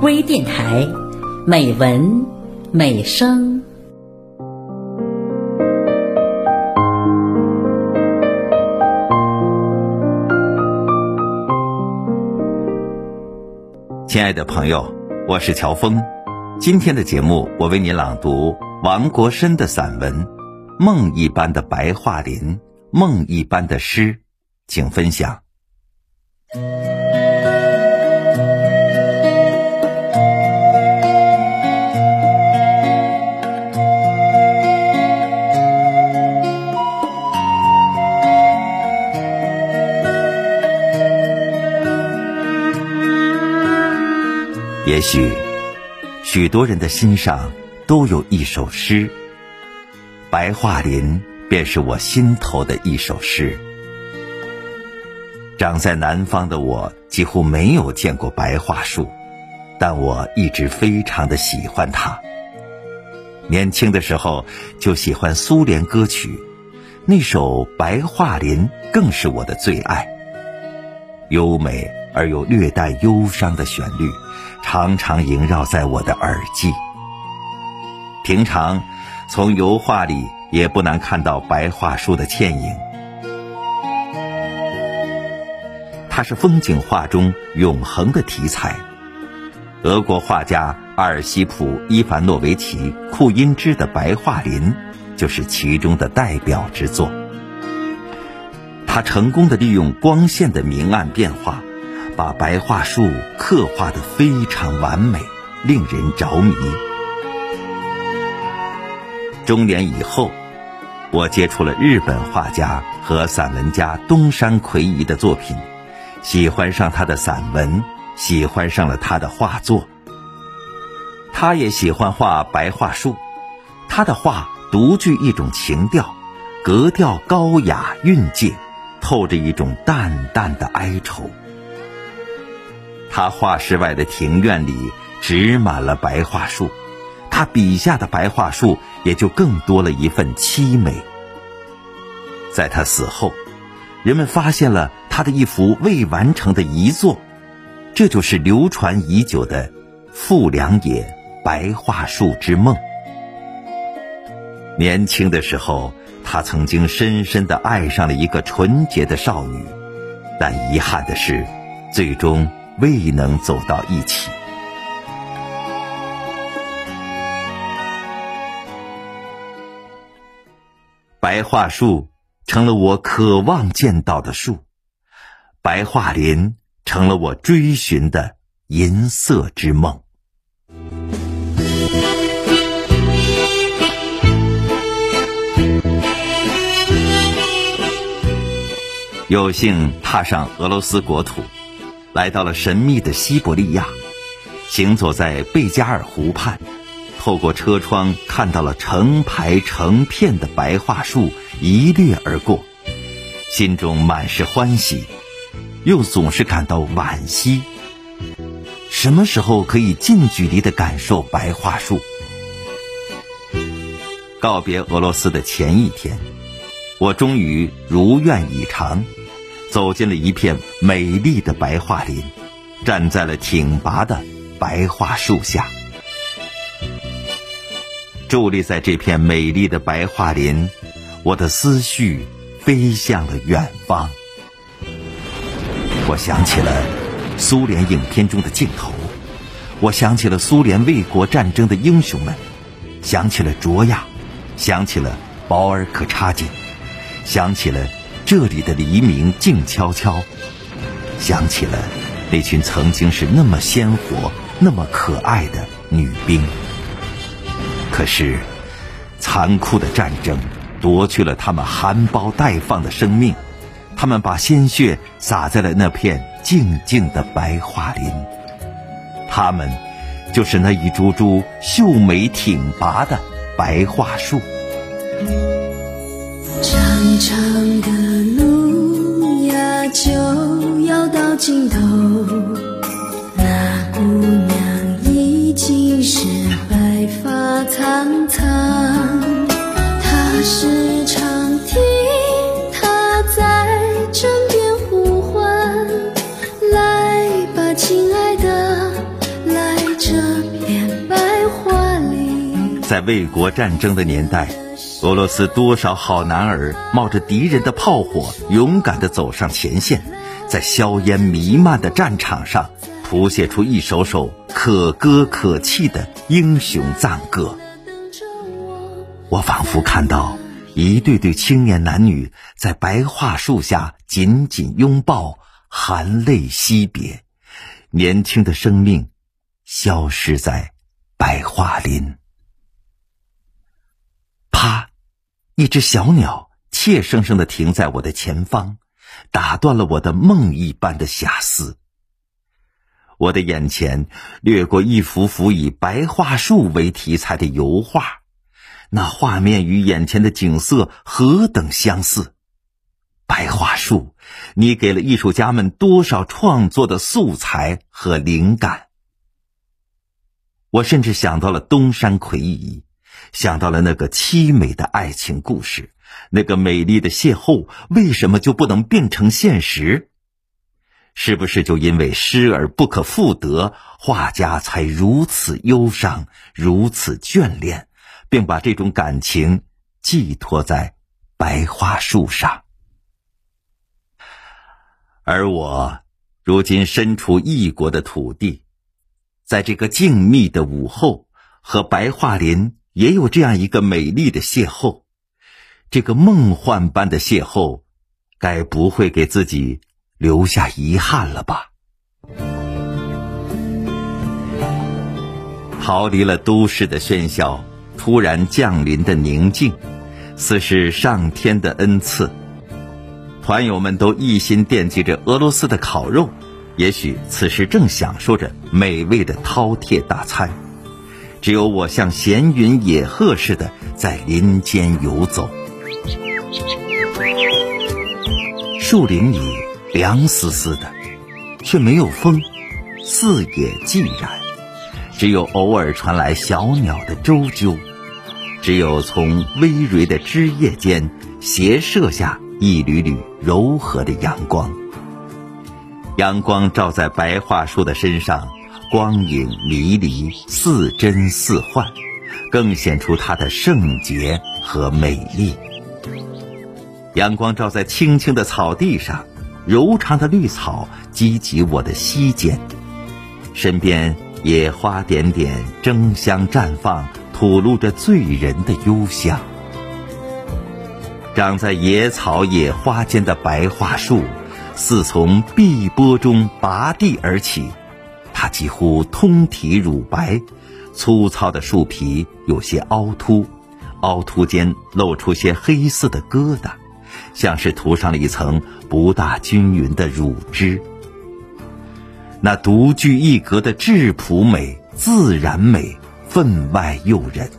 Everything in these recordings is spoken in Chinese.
微电台，美文美声。亲爱的朋友，我是乔峰。今天的节目，我为你朗读王国深的散文《梦一般的白桦林》，梦一般的诗，请分享。也许，许多人的心上都有一首诗，《白桦林》便是我心头的一首诗。长在南方的我几乎没有见过白桦树，但我一直非常的喜欢它。年轻的时候就喜欢苏联歌曲，那首《白桦林》更是我的最爱。优美而又略带忧伤的旋律，常常萦绕在我的耳际。平常从油画里也不难看到白桦树的倩影。它是风景画中永恒的题材。俄国画家阿尔西普·伊凡诺维奇·库因之的《白桦林》就是其中的代表之作。他成功的利用光线的明暗变化，把白桦树刻画的非常完美，令人着迷。中年以后，我接触了日本画家和散文家东山魁夷的作品。喜欢上他的散文，喜欢上了他的画作。他也喜欢画白桦树，他的画独具一种情调，格调高雅蕴藉，透着一种淡淡的哀愁。他画室外的庭院里植满了白桦树，他笔下的白桦树也就更多了一份凄美。在他死后。人们发现了他的一幅未完成的遗作，这就是流传已久的《富良野白桦树之梦》。年轻的时候，他曾经深深的爱上了一个纯洁的少女，但遗憾的是，最终未能走到一起。白桦树。成了我渴望见到的树，白桦林成了我追寻的银色之梦。有幸踏上俄罗斯国土，来到了神秘的西伯利亚，行走在贝加尔湖畔。透过车窗看到了成排成片的白桦树一掠而过，心中满是欢喜，又总是感到惋惜。什么时候可以近距离的感受白桦树？告别俄罗斯的前一天，我终于如愿以偿，走进了一片美丽的白桦林，站在了挺拔的白桦树下。伫立在这片美丽的白桦林，我的思绪飞向了远方。我想起了苏联影片中的镜头，我想起了苏联卫国战争的英雄们，想起了卓娅，想起了保尔柯察金，想起了这里的黎明静悄悄，想起了那群曾经是那么鲜活、那么可爱的女兵。可是，残酷的战争夺去了他们含苞待放的生命，他们把鲜血洒在了那片静静的白桦林。他们，就是那一株株秀美挺拔的白桦树。长长的，就要到尽头。那姑在卫国战争的年代，俄罗斯多少好男儿冒着敌人的炮火，勇敢地走上前线，在硝烟弥漫的战场上，谱写出一首首可歌可泣的英雄赞歌。我仿佛看到一对对青年男女在白桦树下紧紧拥抱，含泪惜别，年轻的生命消失在白桦林。啪！一只小鸟怯生生的停在我的前方，打断了我的梦一般的遐思。我的眼前掠过一幅幅以白桦树为题材的油画，那画面与眼前的景色何等相似！白桦树，你给了艺术家们多少创作的素材和灵感？我甚至想到了东山魁夷。想到了那个凄美的爱情故事，那个美丽的邂逅，为什么就不能变成现实？是不是就因为失而不可复得，画家才如此忧伤，如此眷恋，并把这种感情寄托在白桦树上？而我，如今身处异国的土地，在这个静谧的午后，和白桦林。也有这样一个美丽的邂逅，这个梦幻般的邂逅，该不会给自己留下遗憾了吧？逃离了都市的喧嚣，突然降临的宁静，似是上天的恩赐。团友们都一心惦记着俄罗斯的烤肉，也许此时正享受着美味的饕餮大餐。只有我像闲云野鹤似的在林间游走，树林里凉丝丝的，却没有风，四野寂然，只有偶尔传来小鸟的啾啾，只有从微蕤的枝叶间斜射下一缕缕柔和的阳光，阳光照在白桦树的身上。光影迷离，似真似幻，更显出它的圣洁和美丽。阳光照在青青的草地上，柔长的绿草激起我的膝间，身边野花点点争相绽放，吐露着醉人的幽香。长在野草野花间的白桦树，似从碧波中拔地而起。它几乎通体乳白，粗糙的树皮有些凹凸，凹凸间露出些黑色的疙瘩，像是涂上了一层不大均匀的乳汁。那独具一格的质朴美、自然美，分外诱人。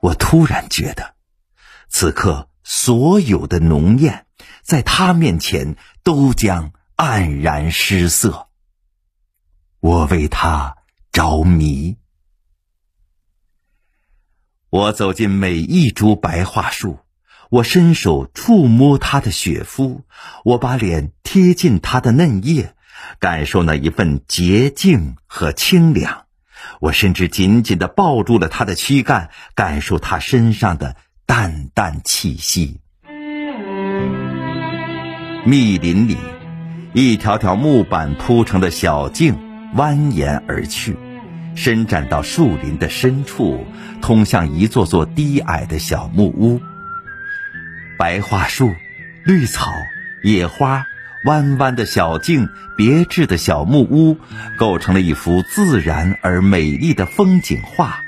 我突然觉得，此刻所有的浓艳，在他面前都将黯然失色。我为他着迷。我走进每一株白桦树，我伸手触摸它的雪肤，我把脸贴近它的嫩叶，感受那一份洁净和清凉。我甚至紧紧的抱住了它的躯干，感受它身上的淡淡气息。密林里，一条条木板铺成的小径。蜿蜒而去，伸展到树林的深处，通向一座座低矮的小木屋。白桦树、绿草、野花、弯弯的小径、别致的小木屋，构成了一幅自然而美丽的风景画，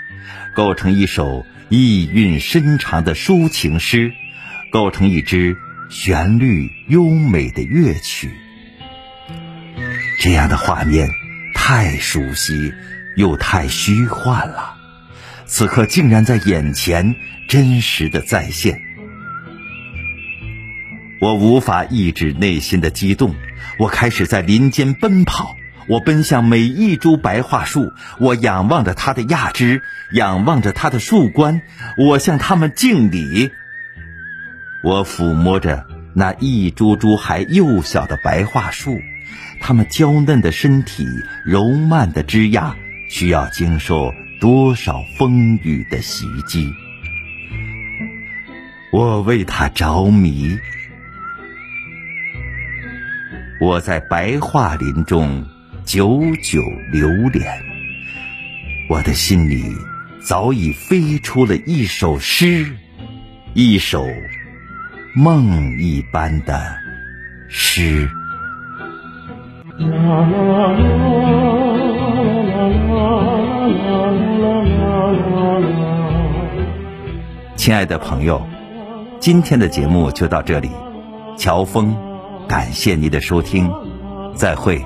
构成一首意蕴深长的抒情诗，构成一支旋律优美的乐曲。这样的画面。太熟悉，又太虚幻了。此刻竟然在眼前真实的再现，我无法抑制内心的激动。我开始在林间奔跑，我奔向每一株白桦树，我仰望着它的桠枝，仰望着它的树冠，我向它们敬礼。我抚摸着那一株株还幼小的白桦树。它们娇嫩的身体、柔曼的枝桠，需要经受多少风雨的袭击。我为他着迷，我在白桦林中久久流连，我的心里早已飞出了一首诗，一首梦一般的诗。亲爱的朋友，今天的节目就到这里。乔峰，感谢您的收听，再会。